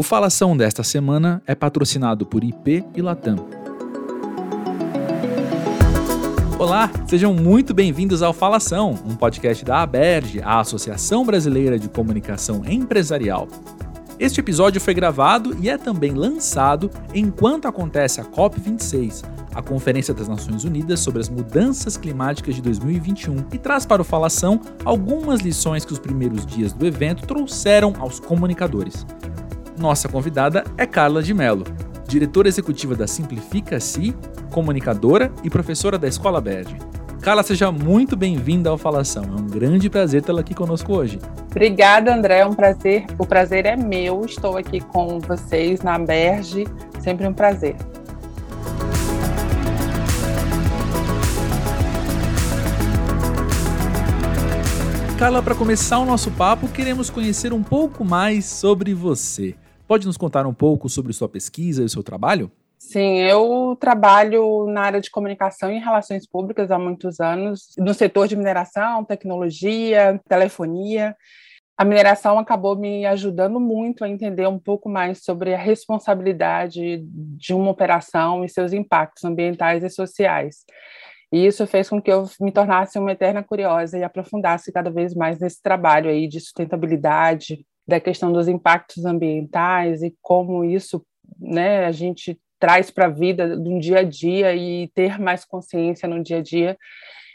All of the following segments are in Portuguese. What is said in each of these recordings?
O Falação desta semana é patrocinado por IP e Latam. Olá, sejam muito bem-vindos ao Falação, um podcast da ABERJ, a Associação Brasileira de Comunicação Empresarial. Este episódio foi gravado e é também lançado enquanto acontece a COP26, a Conferência das Nações Unidas sobre as Mudanças Climáticas de 2021, e traz para o Falação algumas lições que os primeiros dias do evento trouxeram aos comunicadores. Nossa convidada é Carla de Mello, diretora executiva da Simplifica-se, comunicadora e professora da Escola Verde. Carla, seja muito bem-vinda ao Falação. É um grande prazer tê-la aqui conosco hoje. Obrigada, André. É um prazer. O prazer é meu. Estou aqui com vocês na Berge. Sempre um prazer. Carla, para começar o nosso papo, queremos conhecer um pouco mais sobre você. Pode nos contar um pouco sobre sua pesquisa e o seu trabalho? Sim, eu trabalho na área de comunicação e relações públicas há muitos anos, no setor de mineração, tecnologia, telefonia. A mineração acabou me ajudando muito a entender um pouco mais sobre a responsabilidade de uma operação e seus impactos ambientais e sociais. E isso fez com que eu me tornasse uma eterna curiosa e aprofundasse cada vez mais nesse trabalho aí de sustentabilidade, da questão dos impactos ambientais e como isso, né, a gente traz para a vida do dia a dia e ter mais consciência no dia a dia.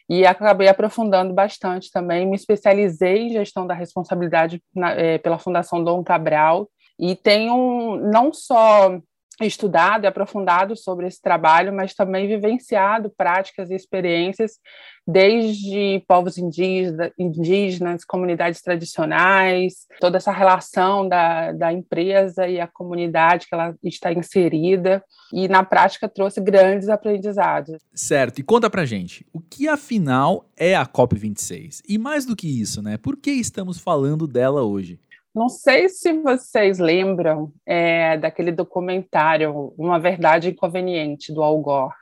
E acabei aprofundando bastante também, me especializei em gestão da responsabilidade na, é, pela Fundação Dom Cabral e tenho não só estudado e aprofundado sobre esse trabalho, mas também vivenciado práticas e experiências desde povos indígenas, indígenas, comunidades tradicionais, toda essa relação da, da empresa e a comunidade que ela está inserida, e na prática trouxe grandes aprendizados. Certo, e conta pra gente, o que afinal é a COP26? E mais do que isso, né? Por que estamos falando dela hoje? Não sei se vocês lembram é, daquele documentário Uma Verdade Inconveniente, do Al Gore.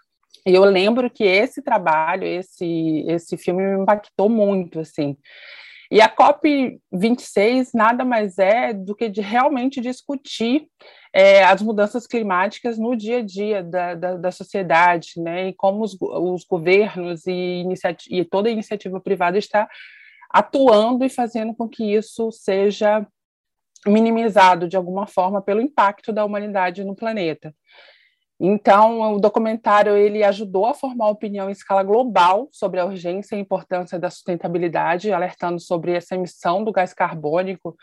E eu lembro que esse trabalho, esse, esse filme me impactou muito, assim. E a COP26 nada mais é do que de realmente discutir é, as mudanças climáticas no dia a dia da, da, da sociedade, né? E como os, os governos e, e toda a iniciativa privada está atuando e fazendo com que isso seja minimizado de alguma forma pelo impacto da humanidade no planeta. Então, o documentário ele ajudou a formar opinião em escala global sobre a urgência e importância da sustentabilidade, alertando sobre essa emissão do gás carbônico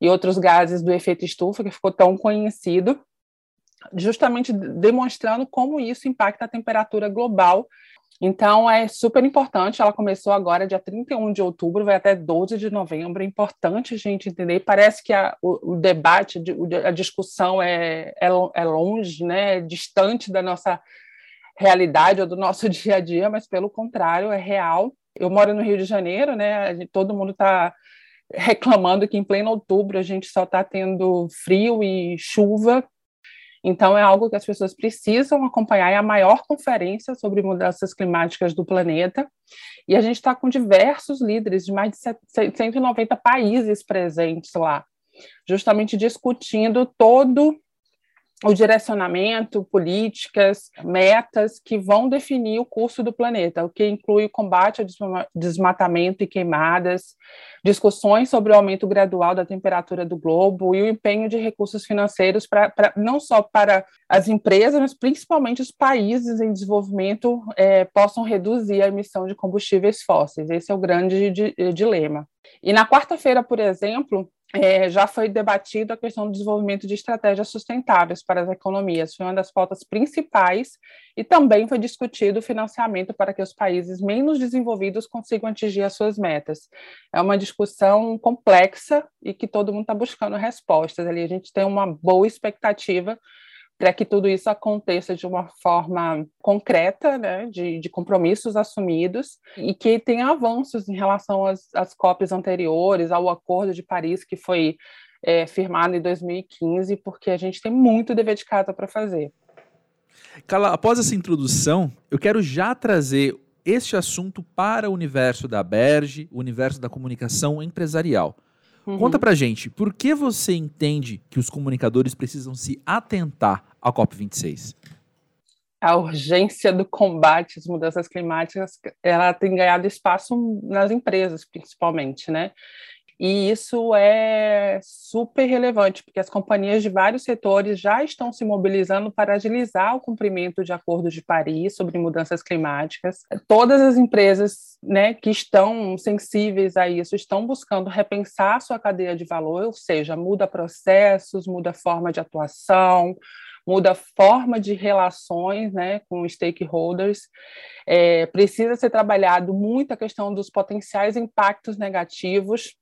e outros gases do efeito estufa que ficou tão conhecido, justamente demonstrando como isso impacta a temperatura global então, é super importante. Ela começou agora, dia 31 de outubro, vai até 12 de novembro. É importante a gente entender. Parece que a, o, o, debate, a discussão é, é, é longe, né? é distante da nossa realidade ou do nosso dia a dia, mas, pelo contrário, é real. Eu moro no Rio de Janeiro, né? Todo mundo está reclamando que em pleno outubro a gente só está tendo frio e chuva então, é algo que as pessoas precisam acompanhar. É a maior conferência sobre mudanças climáticas do planeta. E a gente está com diversos líderes de mais de 190 países presentes lá, justamente discutindo todo o direcionamento, políticas, metas que vão definir o curso do planeta, o que inclui o combate ao desmatamento e queimadas, discussões sobre o aumento gradual da temperatura do globo e o empenho de recursos financeiros para não só para as empresas, mas principalmente os países em desenvolvimento é, possam reduzir a emissão de combustíveis fósseis. Esse é o grande dilema. E na quarta-feira, por exemplo, é, já foi debatido a questão do desenvolvimento de estratégias sustentáveis para as economias, foi uma das pautas principais, e também foi discutido o financiamento para que os países menos desenvolvidos consigam atingir as suas metas. É uma discussão complexa e que todo mundo está buscando respostas. Ali a gente tem uma boa expectativa para que tudo isso aconteça de uma forma concreta, né, de, de, compromissos assumidos, e que tenha avanços em relação às, às COPs anteriores, ao Acordo de Paris, que foi é, firmado em 2015, porque a gente tem muito dever de casa para fazer. Carla, após essa introdução, eu quero já trazer este assunto para o universo da Berge, o universo da comunicação empresarial. Uhum. Conta pra gente, por que você entende que os comunicadores precisam se atentar à COP26? A urgência do combate às mudanças climáticas, ela tem ganhado espaço nas empresas, principalmente, né? E isso é super relevante, porque as companhias de vários setores já estão se mobilizando para agilizar o cumprimento de acordos de Paris sobre mudanças climáticas. Todas as empresas né, que estão sensíveis a isso estão buscando repensar sua cadeia de valor, ou seja, muda processos, muda forma de atuação, muda forma de relações né, com stakeholders. É, precisa ser trabalhado muito a questão dos potenciais impactos negativos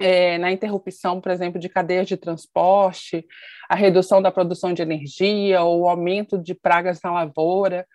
é, na interrupção, por exemplo, de cadeias de transporte, a redução da produção de energia, ou o aumento de pragas na lavoura.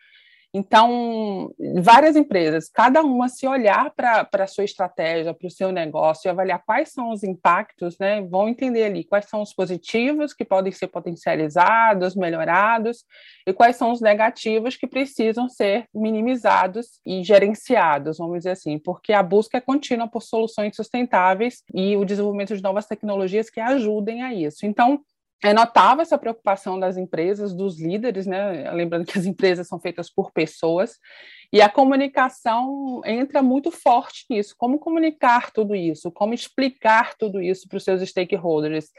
Então, várias empresas, cada uma se olhar para a sua estratégia, para o seu negócio e avaliar quais são os impactos, né, vão entender ali quais são os positivos que podem ser potencializados, melhorados, e quais são os negativos que precisam ser minimizados e gerenciados, vamos dizer assim, porque a busca é contínua por soluções sustentáveis e o desenvolvimento de novas tecnologias que ajudem a isso. Então, é notável essa preocupação das empresas, dos líderes, né? Lembrando que as empresas são feitas por pessoas, e a comunicação entra muito forte nisso. Como comunicar tudo isso? Como explicar tudo isso para os seus stakeholders?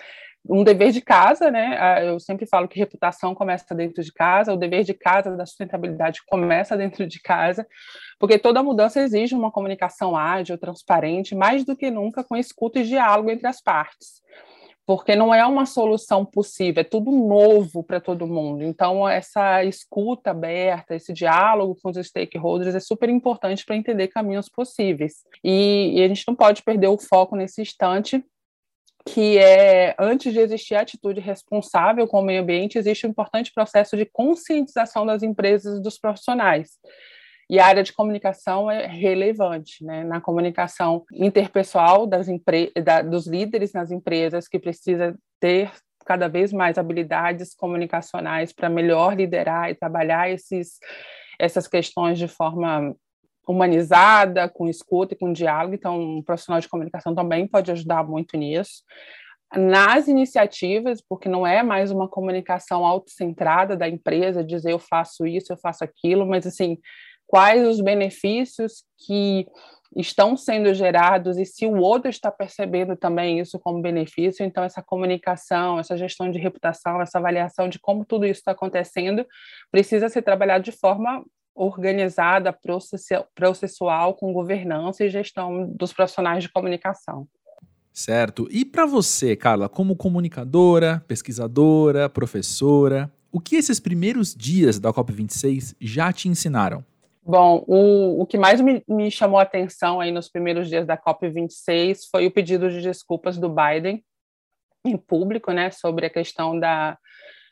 Um dever de casa, né? Ah, eu sempre falo que reputação começa dentro de casa, o dever de casa da sustentabilidade começa dentro de casa, porque toda mudança exige uma comunicação ágil, transparente, mais do que nunca com escuta e diálogo entre as partes porque não é uma solução possível, é tudo novo para todo mundo. Então, essa escuta aberta, esse diálogo com os stakeholders é super importante para entender caminhos possíveis. E, e, a gente não pode perder o foco nesse instante, que é, antes de existir a atitude responsável com o meio ambiente, existe um importante processo de conscientização das empresas e dos profissionais. E a área de comunicação é relevante, né? Na comunicação interpessoal das da, dos líderes nas empresas que precisa ter cada vez mais habilidades comunicacionais para melhor liderar e trabalhar esses, essas questões de forma humanizada, com escuta e com diálogo. Então, um profissional de comunicação também pode ajudar muito nisso. Nas iniciativas, porque não é mais uma comunicação autocentrada da empresa, dizer eu faço isso, eu faço aquilo, mas assim, quais os benefícios que estão sendo gerados e se o outro está percebendo também isso como benefício. Então, essa comunicação, essa gestão de reputação, essa avaliação de como tudo isso está acontecendo precisa ser trabalhado de forma organizada, processual, com governança e gestão dos profissionais de comunicação. Certo. E para você, Carla, como comunicadora, pesquisadora, professora, o que esses primeiros dias da COP26 já te ensinaram? Bom, o, o que mais me, me chamou a atenção aí nos primeiros dias da COP26 foi o pedido de desculpas do Biden em público, né, sobre a questão da,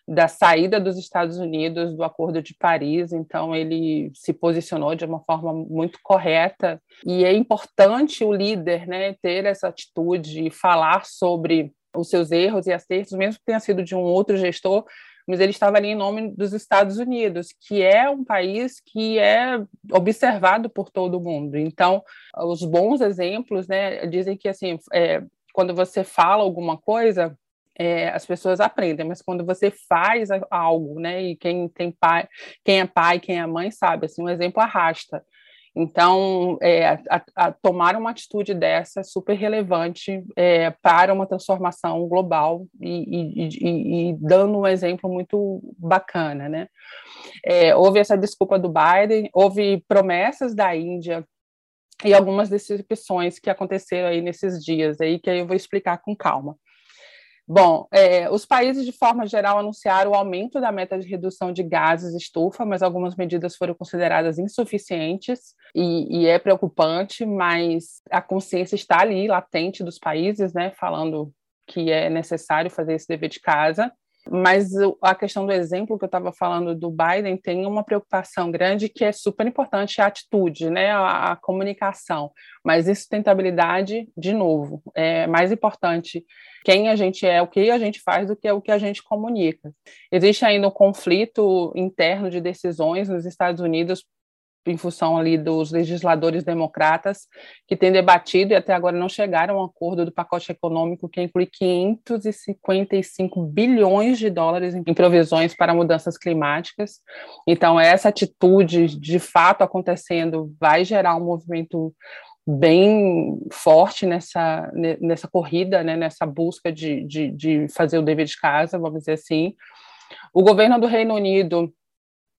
da saída dos Estados Unidos do Acordo de Paris. Então, ele se posicionou de uma forma muito correta. E é importante o líder né, ter essa atitude e falar sobre os seus erros e acertos, mesmo que tenha sido de um outro gestor, mas ele estava ali em nome dos Estados Unidos, que é um país que é observado por todo mundo. Então, os bons exemplos, né, dizem que assim, é, quando você fala alguma coisa, é, as pessoas aprendem, mas quando você faz algo, né, e quem tem pai, quem é pai, quem é mãe sabe, assim, um exemplo arrasta. Então, é, a, a tomar uma atitude dessa é super relevante é, para uma transformação global e, e, e, e, dando um exemplo muito bacana, né? É, houve essa desculpa do Biden, houve promessas da Índia e algumas decepções que aconteceram aí nesses dias aí que eu vou explicar com calma. Bom, é, os países, de forma geral, anunciaram o aumento da meta de redução de gases estufa, mas algumas medidas foram consideradas insuficientes e, e é preocupante, mas a consciência está ali, latente dos países, né, falando que é necessário fazer esse dever de casa. Mas a questão do exemplo que eu estava falando do Biden tem uma preocupação grande que é super importante a atitude, né, a, a comunicação. Mas sustentabilidade, de novo, é mais importante quem a gente é, o que a gente faz, do que o que a gente comunica. Existe ainda um conflito interno de decisões nos Estados Unidos em função ali dos legisladores democratas que têm debatido e até agora não chegaram a um acordo do pacote econômico que inclui 555 bilhões de dólares em provisões para mudanças climáticas. Então, essa atitude de fato acontecendo vai gerar um movimento bem forte nessa, nessa corrida, né, nessa busca de, de, de fazer o dever de casa, vamos dizer assim. O governo do Reino Unido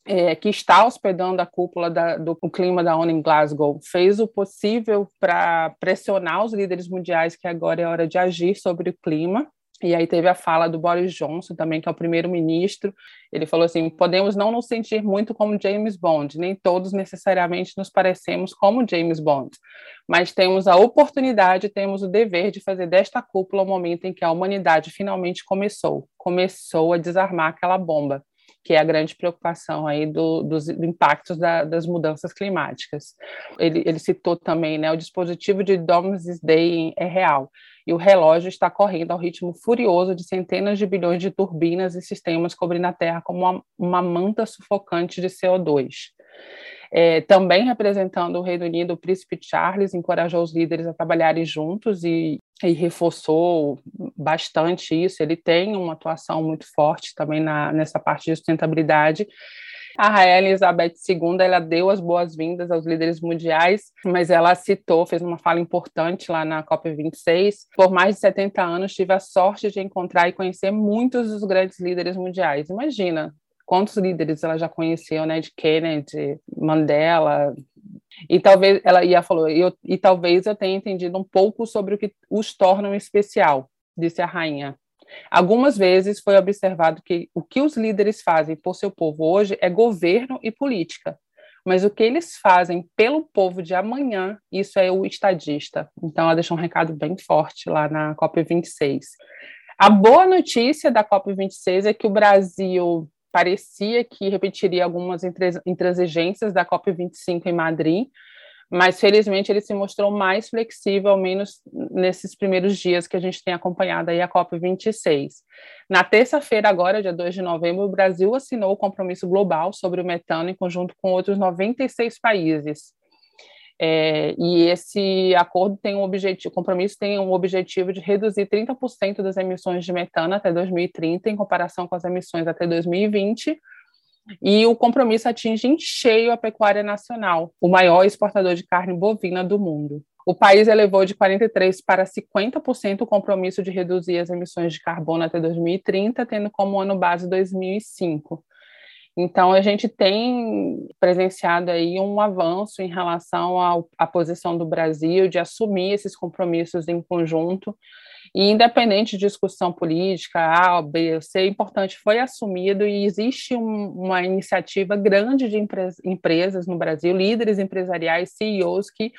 é, que está hospedando a cúpula da, do clima da ONU em Glasgow, fez o possível para pressionar os líderes mundiais que agora é hora de agir sobre o clima. E aí teve a fala do Boris Johnson também, que é o primeiro-ministro. Ele falou assim: podemos não nos sentir muito como James Bond, nem todos necessariamente nos parecemos como James Bond, mas temos a oportunidade, temos o dever de fazer desta cúpula o momento em que a humanidade finalmente começou, começou a desarmar aquela bomba que é a grande preocupação aí do, dos impactos da, das mudanças climáticas. Ele, ele citou também, né, o dispositivo de Domesday é real, e o relógio está correndo ao ritmo furioso de centenas de bilhões de turbinas e sistemas cobrindo a Terra como uma, uma manta sufocante de CO2. É, também representando o Reino Unido, o príncipe Charles encorajou os líderes a trabalharem juntos e, e reforçou bastante isso. Ele tem uma atuação muito forte também na, nessa parte de sustentabilidade. A Rainha Elizabeth II ela deu as boas-vindas aos líderes mundiais, mas ela citou, fez uma fala importante lá na COP26. Por mais de 70 anos, tive a sorte de encontrar e conhecer muitos dos grandes líderes mundiais. Imagina, quantos líderes ela já conheceu, né, de Kennedy, Mandela, e talvez ela ia falou, eu, e talvez eu tenha entendido um pouco sobre o que os torna especial, disse a rainha. Algumas vezes foi observado que o que os líderes fazem por seu povo hoje é governo e política, mas o que eles fazem pelo povo de amanhã, isso é o estadista. Então, ela deixou um recado bem forte lá na COP26. A boa notícia da COP26 é que o Brasil parecia que repetiria algumas intransigências da COP25 em Madrid, mas felizmente ele se mostrou mais flexível, ao menos nesses primeiros dias que a gente tem acompanhado aí a COP26. Na terça-feira, agora, dia 2 de novembro, o Brasil assinou o compromisso global sobre o metano em conjunto com outros 96 países. É, e esse acordo tem um objetivo, o compromisso tem um objetivo de reduzir 30% das emissões de metano até 2030, em comparação com as emissões até 2020. E o compromisso atinge em cheio a pecuária nacional, o maior exportador de carne bovina do mundo. O país elevou de 43% para 50% o compromisso de reduzir as emissões de carbono até 2030, tendo como ano base 2005. Então, a gente tem presenciado aí um avanço em relação à posição do Brasil de assumir esses compromissos em conjunto, e independente de discussão política, A, B, C, importante, foi assumido e existe um, uma iniciativa grande de empresas no Brasil, líderes empresariais, CEOs, que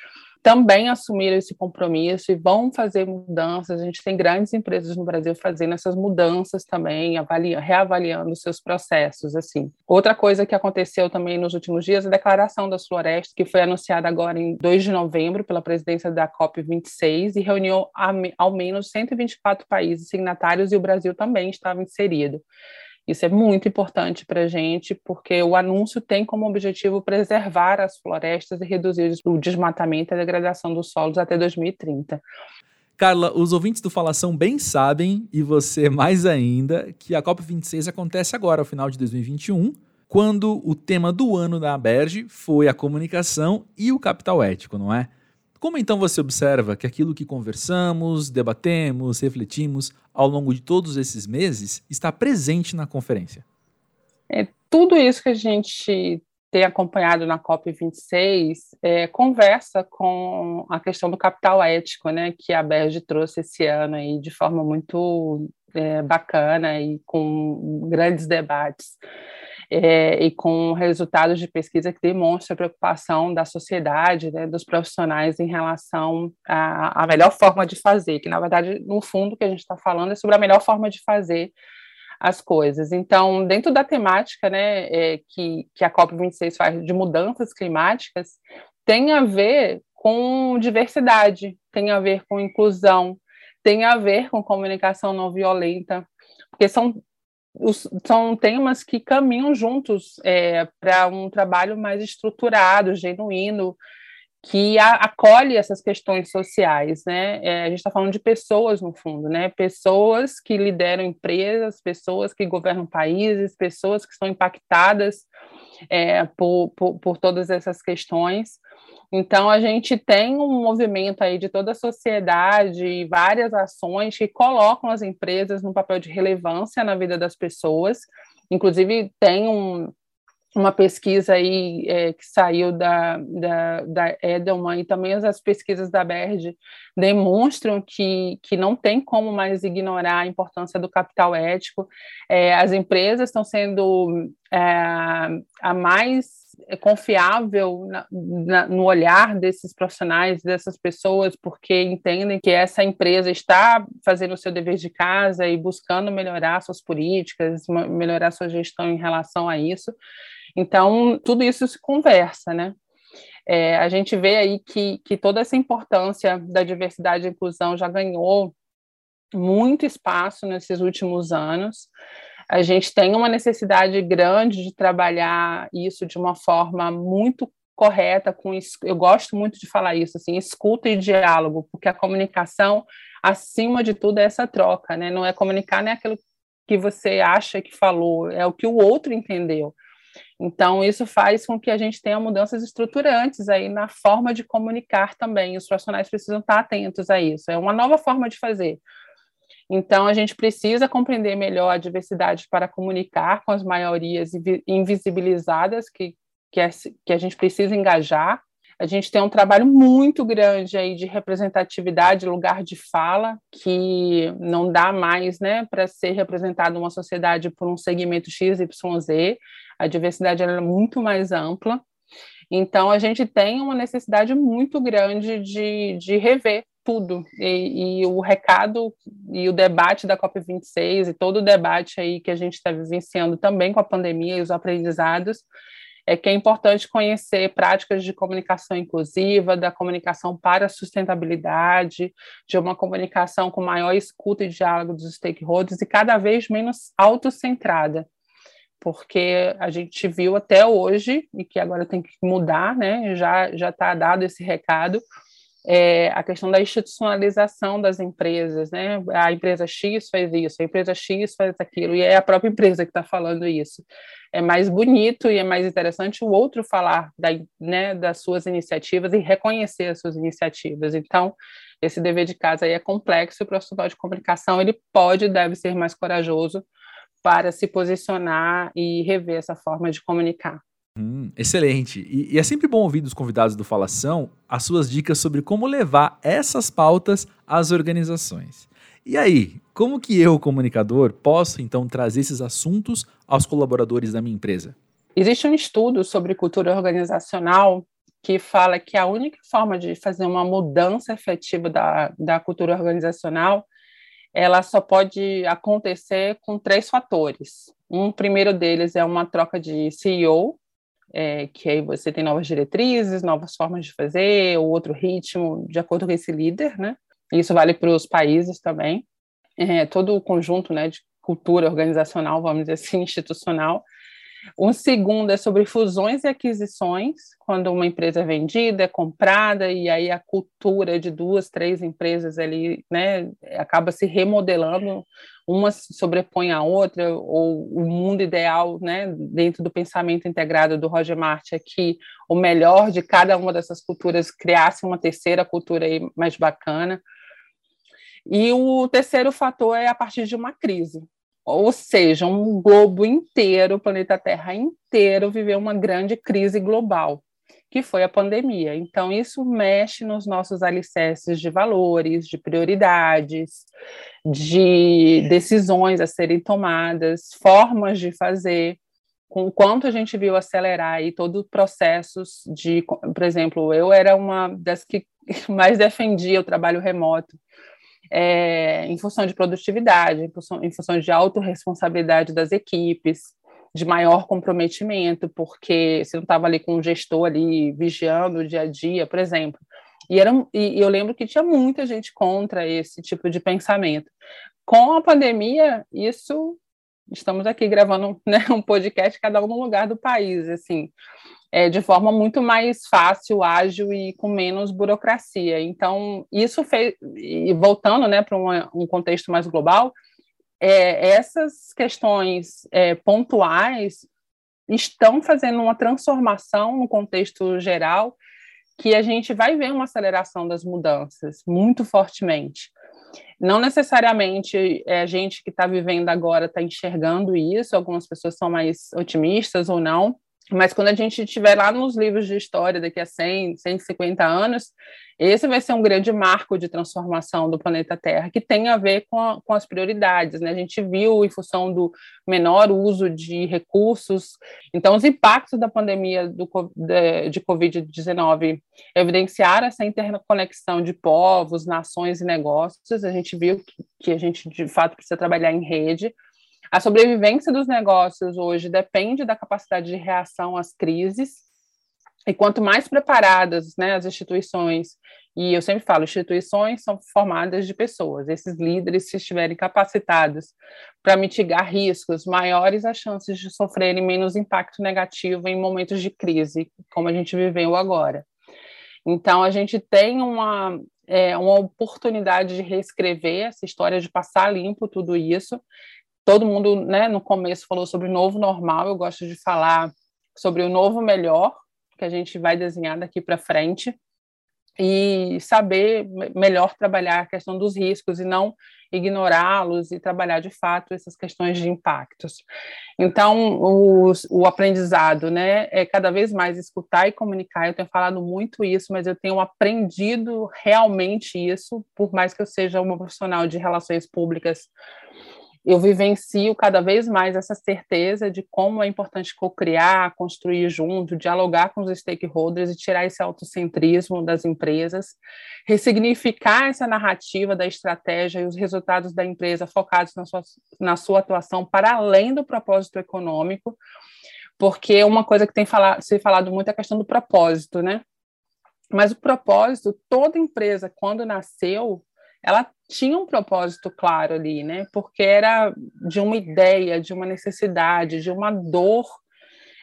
também assumiram esse compromisso e vão fazer mudanças. A gente tem grandes empresas no Brasil fazendo essas mudanças também, avalia, reavaliando seus processos. Assim. Outra coisa que aconteceu também nos últimos dias é a declaração das florestas, que foi anunciada agora em 2 de novembro pela presidência da COP26 e reuniu ao menos 124 países signatários e o Brasil também estava inserido. Isso é muito importante para a gente, porque o anúncio tem como objetivo preservar as florestas e reduzir o desmatamento e a degradação dos solos até 2030. Carla, os ouvintes do Falação bem sabem, e você mais ainda, que a COP26 acontece agora, ao final de 2021, quando o tema do ano da ABERJ foi a comunicação e o capital ético, não é? Como então você observa que aquilo que conversamos, debatemos, refletimos ao longo de todos esses meses está presente na conferência? É, tudo isso que a gente tem acompanhado na COP26 é, conversa com a questão do capital ético, né, que a Berge trouxe esse ano aí de forma muito é, bacana e com grandes debates é, e com resultados de pesquisa que demonstram a preocupação da sociedade, né, dos profissionais em relação à, à melhor forma de fazer, que na verdade, no fundo, o que a gente está falando é sobre a melhor forma de fazer as coisas. Então, dentro da temática né, é, que, que a COP26 faz de mudanças climáticas, tem a ver com diversidade, tem a ver com inclusão, tem a ver com comunicação não violenta, porque são os, são temas que caminham juntos é, para um trabalho mais estruturado, genuíno, que a, acolhe essas questões sociais, né? É, a gente está falando de pessoas no fundo, né? Pessoas que lideram empresas, pessoas que governam países, pessoas que estão impactadas é, por, por, por todas essas questões. Então, a gente tem um movimento aí de toda a sociedade, várias ações que colocam as empresas no papel de relevância na vida das pessoas. Inclusive, tem um, uma pesquisa aí é, que saiu da, da, da Edelman e também as pesquisas da BERD demonstram que, que não tem como mais ignorar a importância do capital ético. É, as empresas estão sendo a mais confiável na, na, no olhar desses profissionais, dessas pessoas, porque entendem que essa empresa está fazendo o seu dever de casa e buscando melhorar suas políticas, melhorar sua gestão em relação a isso. Então, tudo isso se conversa, né? É, a gente vê aí que, que toda essa importância da diversidade e inclusão já ganhou muito espaço nesses últimos anos. A gente tem uma necessidade grande de trabalhar isso de uma forma muito correta, com eu gosto muito de falar isso, assim, escuta e diálogo, porque a comunicação, acima de tudo, é essa troca, né? Não é comunicar nem aquilo que você acha que falou, é o que o outro entendeu. Então, isso faz com que a gente tenha mudanças estruturantes aí na forma de comunicar também. Os profissionais precisam estar atentos a isso. É uma nova forma de fazer. Então, a gente precisa compreender melhor a diversidade para comunicar com as maiorias invisibilizadas que, que, é, que a gente precisa engajar. A gente tem um trabalho muito grande aí de representatividade, lugar de fala, que não dá mais né, para ser representado uma sociedade por um segmento XYZ a diversidade é muito mais ampla. Então, a gente tem uma necessidade muito grande de, de rever tudo. E, e, o recado e o debate da COP26 e todo o debate aí que a gente está vivenciando também com a pandemia e os aprendizados é que é importante conhecer práticas de comunicação inclusiva, da comunicação para a sustentabilidade, de uma comunicação com maior escuta e diálogo dos stakeholders e cada vez menos autocentrada porque a gente viu até hoje, e que agora tem que mudar, né? já está dado esse recado, é, a questão da institucionalização das empresas, né? A empresa X faz isso, a empresa X faz aquilo, e é a própria empresa que está falando isso. É mais bonito e é mais interessante o outro falar da, né, das suas iniciativas e reconhecer as suas iniciativas. Então, esse dever de casa aí é complexo, o profissional de comunicação ele pode e deve ser mais corajoso para se posicionar e rever essa forma de comunicar. Hum, excelente. E, e, é sempre bom ouvir dos convidados do Falação as suas dicas sobre como levar essas pautas às organizações. E aí, como que eu, comunicador, posso então trazer esses assuntos aos colaboradores da minha empresa? Existe um estudo sobre cultura organizacional que fala que a única forma de fazer uma mudança efetiva da, da cultura organizacional ela só pode acontecer com três fatores. Um primeiro deles é uma troca de CEO, é, que aí você tem novas diretrizes, novas formas de fazer, ou outro ritmo, de acordo com esse líder, né? Isso vale para os países também. É, todo o conjunto né, de cultura organizacional, vamos dizer assim, institucional, um segundo é sobre fusões e aquisições, quando uma empresa é vendida, é comprada, e aí a cultura de duas, três empresas ali, né, acaba se remodelando, uma se sobrepõe à outra, ou o mundo ideal, né, dentro do pensamento integrado do Roger Martin, é que o melhor de cada uma dessas culturas criasse uma terceira cultura aí mais bacana. E o terceiro fator é a partir de uma crise, ou seja, um globo inteiro, o planeta Terra inteiro, viveu uma grande crise global, que foi a pandemia. Então, isso mexe nos nossos alicerces de valores, de prioridades, de decisões a serem tomadas, formas de fazer. Com o quanto a gente viu acelerar aí todo o processos de, por exemplo, eu era uma das que mais defendia o trabalho remoto é, em função de produtividade, em função, em função de autorresponsabilidade das equipes, de maior comprometimento, porque você não estava ali com um gestor ali vigiando o dia a dia, por exemplo. E, era, e eu lembro que tinha muita gente contra esse tipo de pensamento. Com a pandemia, isso estamos aqui gravando né, um podcast, cada um no lugar do país, assim, é, de forma muito mais fácil, ágil e com menos burocracia. Então, isso fez, e voltando né, para um contexto mais global, é, essas questões é, pontuais estão fazendo uma transformação no contexto geral que a gente vai ver uma aceleração das mudanças muito fortemente. Não necessariamente é a gente que está vivendo agora está enxergando isso, algumas pessoas são mais otimistas ou não, mas quando a gente estiver lá nos livros de história daqui a 100, 150 anos, esse vai ser um grande marco de transformação do planeta Terra, que tem a ver com, a, com as prioridades. Né? A gente viu, em função do menor uso de recursos, então, os impactos da pandemia do, de, de Covid-19 evidenciaram essa interconexão de povos, nações e negócios. A gente viu que, que a gente, de fato, precisa trabalhar em rede a sobrevivência dos negócios hoje depende da capacidade de reação às crises. E quanto mais preparadas né, as instituições, e eu sempre falo, instituições são formadas de pessoas, esses líderes, se estiverem capacitados para mitigar riscos, maiores as chances de sofrerem menos impacto negativo em momentos de crise, como a gente viveu agora. Então, a gente tem uma, é, uma oportunidade de reescrever essa história, de passar limpo tudo isso, todo mundo, né, no começo falou sobre o novo normal, eu gosto de falar sobre o novo melhor, que a gente vai desenhar daqui para frente, e saber melhor trabalhar a questão dos riscos e não ignorá-los e trabalhar de fato essas questões de impactos. Então, o, o aprendizado, né, é cada vez mais escutar e comunicar. Eu tenho falado muito isso, mas eu tenho aprendido realmente isso, por mais que eu seja uma profissional de relações públicas eu vivencio cada vez mais essa certeza de como é importante co-criar, construir junto, dialogar com os stakeholders e tirar esse autocentrismo das empresas, ressignificar essa narrativa da estratégia e os resultados da empresa focados na sua, na sua atuação para além do propósito econômico, porque uma coisa que tem falado, se falado muito é a questão do propósito, né? Mas o propósito, toda empresa, quando nasceu, ela tinha um propósito claro ali, né? Porque era de uma ideia, de uma necessidade, de uma dor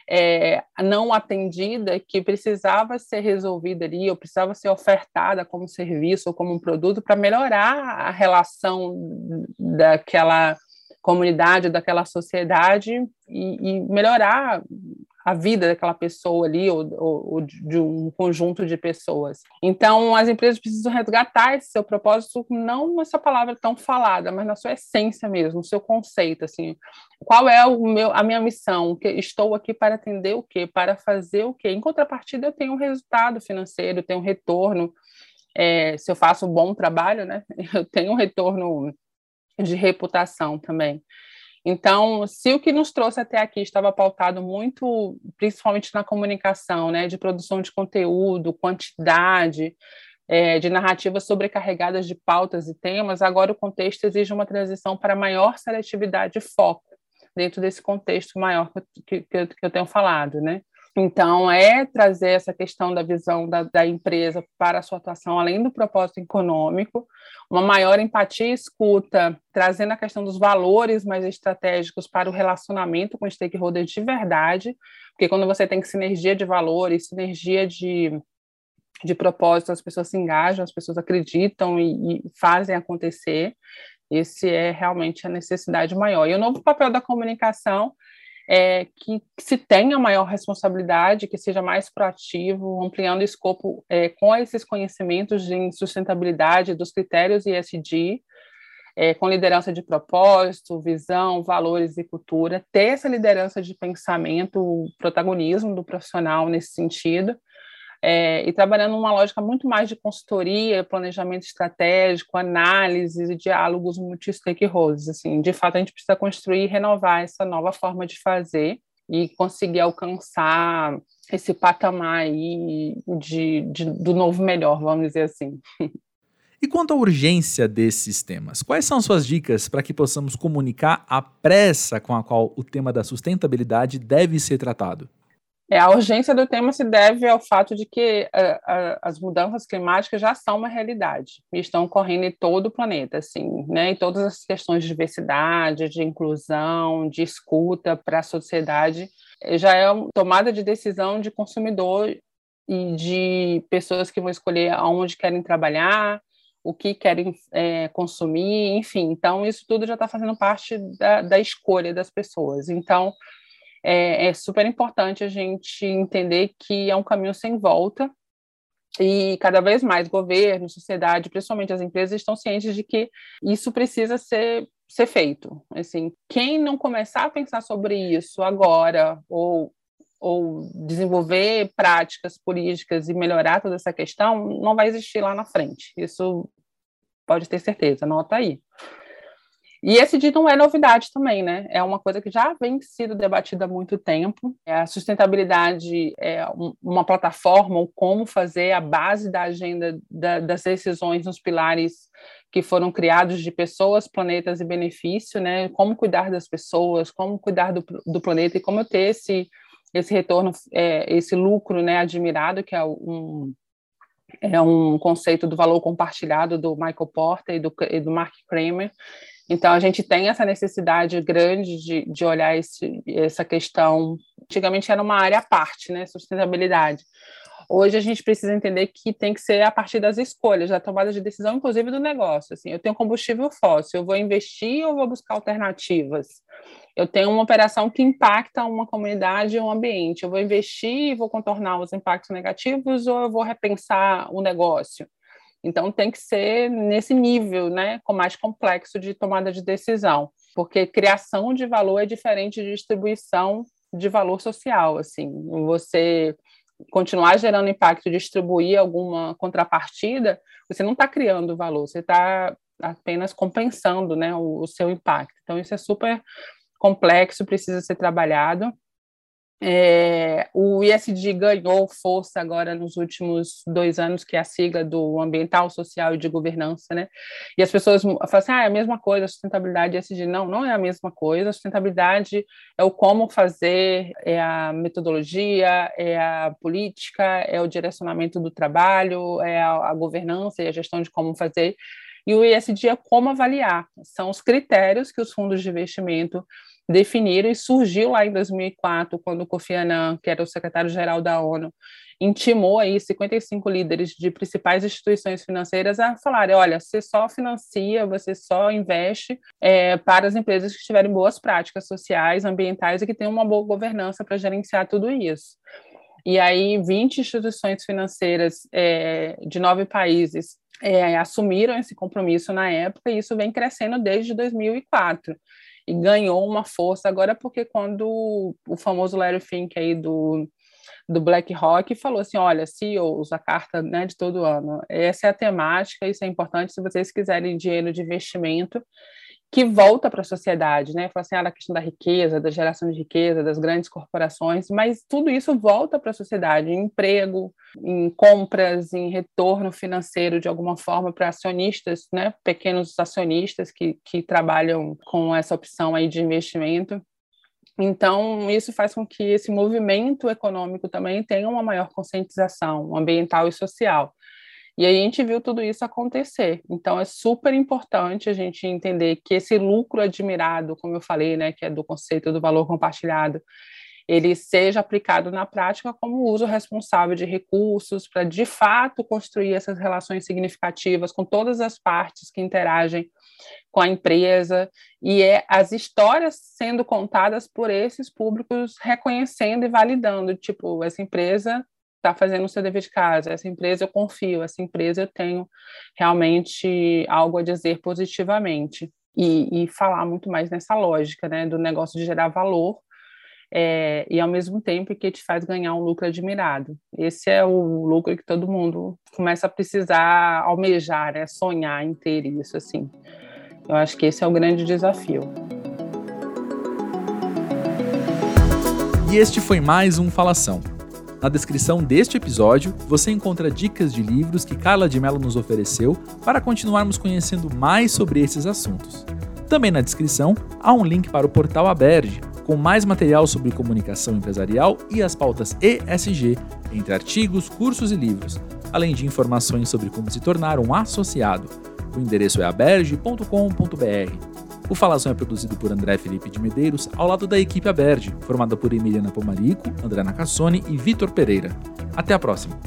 é, não atendida que precisava ser resolvida ali, ou precisava ser ofertada como serviço ou como um produto para melhorar a relação daquela comunidade, daquela sociedade e, e melhorar a vida daquela pessoa ali ou, ou, ou, de um conjunto de pessoas. Então, as empresas precisam resgatar esse seu propósito, não nessa palavra tão falada, mas na sua essência mesmo, no seu conceito, assim, qual é o meu, a minha missão? Estou aqui para atender o quê? Para fazer o quê? Em contrapartida, eu tenho um resultado financeiro, eu tenho um retorno. É, se eu faço um bom trabalho, né, eu tenho um retorno de reputação também. Então, se o que nos trouxe até aqui estava pautado muito, principalmente na comunicação, né, de produção de conteúdo, quantidade, é, de narrativas sobrecarregadas de pautas e temas, agora o contexto exige uma transição para maior seletividade e foco dentro desse contexto maior que, que, que eu tenho falado, né? Então, é trazer essa questão da visão da, da, empresa para a sua atuação, além do propósito econômico, uma maior empatia e escuta, trazendo a questão dos valores mais estratégicos para o relacionamento com stakeholders de verdade, porque quando você tem sinergia de valores, sinergia de, de propósito, as pessoas se engajam, as pessoas acreditam e, e fazem acontecer. Esse é realmente a necessidade maior. E o novo papel da comunicação é, que, se tenha maior responsabilidade, que seja mais proativo, ampliando o escopo é, com esses conhecimentos de sustentabilidade dos critérios ESG, é, com liderança de propósito, visão, valores e cultura, ter essa liderança de pensamento, protagonismo do profissional nesse sentido, é, e trabalhando numa lógica muito mais de consultoria, planejamento estratégico, análise e diálogos multi-stakeholders. Assim, de fato, a gente precisa construir e renovar essa nova forma de fazer e conseguir alcançar esse patamar aí de, de, do novo melhor, vamos dizer assim. E quanto à urgência desses temas, quais são suas dicas para que possamos comunicar a pressa com a qual o tema da sustentabilidade deve ser tratado? É, a urgência do tema se deve ao fato de que a, a, as mudanças climáticas já são uma realidade e estão ocorrendo em todo o planeta, assim, né? E todas as questões de diversidade, de inclusão, de escuta para a sociedade eh, já é uma tomada de decisão de consumidor e de pessoas que vão escolher aonde querem trabalhar, o que querem é, consumir, enfim. Então, isso tudo já está fazendo parte da, da, escolha das pessoas. Então, é, é, super importante a gente entender que é um caminho sem volta e cada vez mais governo, sociedade, principalmente as empresas, estão cientes de que isso precisa ser, ser feito. Assim, quem não começar a pensar sobre isso agora ou ou desenvolver práticas políticas e melhorar toda essa questão, não vai existir lá na frente. Isso pode ter certeza, anota aí. E esse dito não é novidade também, né? É uma coisa que já vem sendo debatida há muito tempo. A sustentabilidade é uma plataforma, ou como fazer a base da agenda da, das decisões nos pilares que foram criados de pessoas, planetas e benefício, né? Como cuidar das pessoas, como cuidar do, do planeta e como ter esse esse retorno, é, esse lucro né, admirado, que é um, é um conceito do valor compartilhado do Michael Porter e do, e do Mark Kramer. Então, a gente tem essa necessidade grande de, de olhar esse, essa questão. Antigamente era uma área à parte, né, sustentabilidade. Hoje a gente precisa entender que tem que ser a partir das escolhas, da tomada de decisão, inclusive do negócio. Assim, eu tenho combustível fóssil, eu vou investir ou vou buscar alternativas? Eu tenho uma operação que impacta uma comunidade ou um ambiente. Eu vou investir e vou contornar os impactos negativos ou eu vou repensar o negócio? Então, tem que ser nesse nível, né, com mais complexo de tomada de decisão, porque criação de valor é diferente de distribuição de valor social. Assim, você continuar gerando impacto, distribuir alguma contrapartida, você não está criando valor, você está apenas compensando, né, o, o seu impacto. Então, isso é super complexo, precisa ser trabalhado. É, o ISD ganhou força agora nos últimos dois anos, que é a sigla do ambiental, social e de governança, né? E as pessoas falam assim, ah, é a mesma coisa, sustentabilidade e ISD. Não, não é a mesma coisa. Sustentabilidade é o como fazer, é a metodologia, é a política, é o direcionamento do trabalho, é a, a governança e a gestão de como fazer. E o ISD é como avaliar. São os critérios que os fundos de investimento definiram e surgiu lá em 2004, quando o Kofi Annan, que era o secretário-geral da ONU, intimou aí 55 líderes de principais instituições financeiras a falarem, olha, você só financia, você só investe é, para as empresas que tiverem boas práticas sociais, ambientais e que tenham uma boa governança para gerenciar tudo isso. E aí, 20 instituições financeiras é, de nove países é, assumiram esse compromisso na época, e isso vem crescendo desde 2004 e ganhou uma força agora porque quando o famoso Larry Fink aí do do BlackRock falou assim, olha, CEOs, a carta né, de todo ano, essa é a temática, isso é importante se vocês quiserem dinheiro de investimento, que volta para a sociedade, né? Fala assim, ah, a questão da riqueza, da geração de riqueza, das grandes corporações, mas tudo isso volta para a sociedade, em emprego, em compras, em retorno financeiro de alguma forma para acionistas, né? Pequenos acionistas que, que trabalham com essa opção aí de investimento. Então, isso faz com que esse movimento econômico também tenha uma maior conscientização ambiental e social. E aí a gente viu tudo isso acontecer. Então é super importante a gente entender que esse lucro admirado, como eu falei, né, que é do conceito do valor compartilhado, ele seja aplicado na prática como uso responsável de recursos para de fato construir essas relações significativas com todas as partes que interagem com a empresa e é as histórias sendo contadas por esses públicos reconhecendo e validando, tipo, essa empresa está fazendo o seu dever de casa, essa empresa eu confio, essa empresa eu tenho realmente algo a dizer positivamente. E, e falar muito mais nessa lógica, né, do negócio de gerar valor é, e ao mesmo tempo que te faz ganhar um lucro admirado. Esse é o lucro que todo mundo começa a precisar almejar, né, sonhar em ter isso, assim. Eu acho que esse é o grande desafio. E este foi mais um Falação na descrição deste episódio, você encontra dicas de livros que Carla de Mello nos ofereceu para continuarmos conhecendo mais sobre esses assuntos. Também na descrição há um link para o portal Aberge, com mais material sobre comunicação empresarial e as pautas ESG, entre artigos, cursos e livros, além de informações sobre como se tornar um associado. O endereço é aberge.com.br. O Falação é produzido por André Felipe de Medeiros, ao lado da equipe Aberge, formada por Emiliana Pomarico, André Nacassone e Vitor Pereira. Até a próxima!